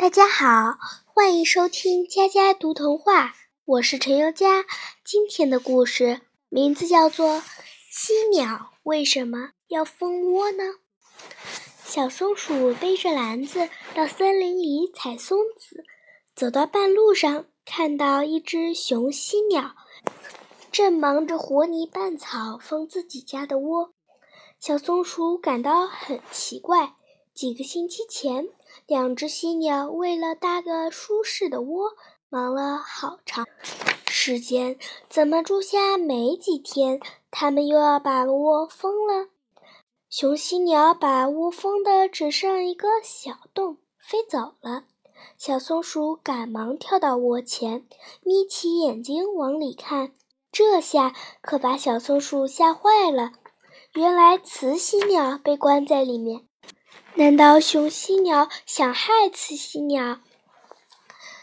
大家好，欢迎收听佳佳读童话，我是陈宥佳。今天的故事名字叫做《犀鸟为什么要蜂窝呢》。小松鼠背着篮子到森林里采松子，走到半路上，看到一只雄犀鸟正忙着和泥拌草封自己家的窝。小松鼠感到很奇怪，几个星期前。两只犀鸟为了搭个舒适的窝，忙了好长时间。怎么住下没几天，它们又要把窝封了？雄犀鸟把窝封的只剩一个小洞，飞走了。小松鼠赶忙跳到窝前，眯起眼睛往里看。这下可把小松鼠吓坏了。原来雌犀鸟被关在里面。难道雄犀鸟想害雌犀鸟？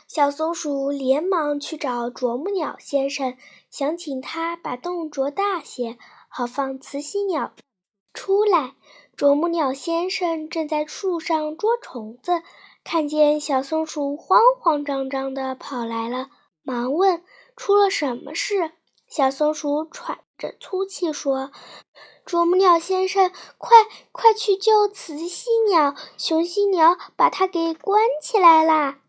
小松鼠连忙去找啄木鸟先生，想请他把洞啄大些，好放雌犀鸟出来。啄木鸟先生正在树上捉虫子，看见小松鼠慌慌张张地跑来了，忙问：“出了什么事？”小松鼠喘着粗气说。啄木鸟先生，快快去救雌犀鸟！雄犀鸟把它给关起来啦！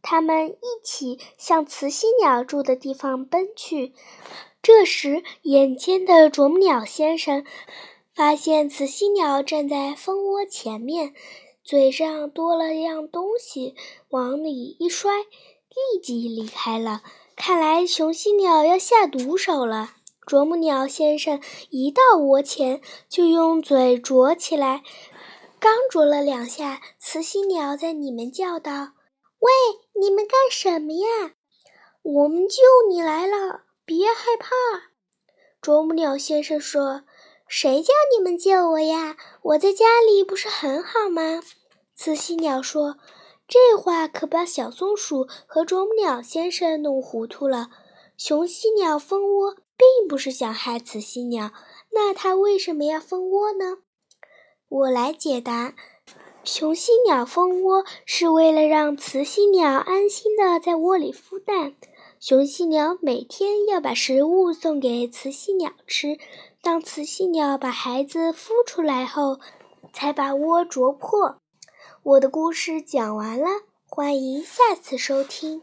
他们一起向雌犀鸟住的地方奔去。这时，眼尖的啄木鸟先生发现雌犀鸟站在蜂窝前面，嘴上多了样东西，往里一摔，立即离开了。看来雄犀鸟要下毒手了。啄木鸟先生一到窝前，就用嘴啄起来。刚啄了两下，雌犀鸟在里面叫道：“喂，你们干什么呀？我们救你来了，别害怕。”啄木鸟先生说：“谁叫你们救我呀？我在家里不是很好吗？”雌犀鸟说：“这话可把小松鼠和啄木鸟先生弄糊涂了。雄犀鸟蜂窝。”并不是想害雌犀鸟，那它为什么要蜂窝呢？我来解答：雄犀鸟蜂窝是为了让雌犀鸟安心的在窝里孵蛋。雄犀鸟每天要把食物送给雌犀鸟吃，当雌犀鸟把孩子孵出来后，才把窝啄破。我的故事讲完了，欢迎下次收听。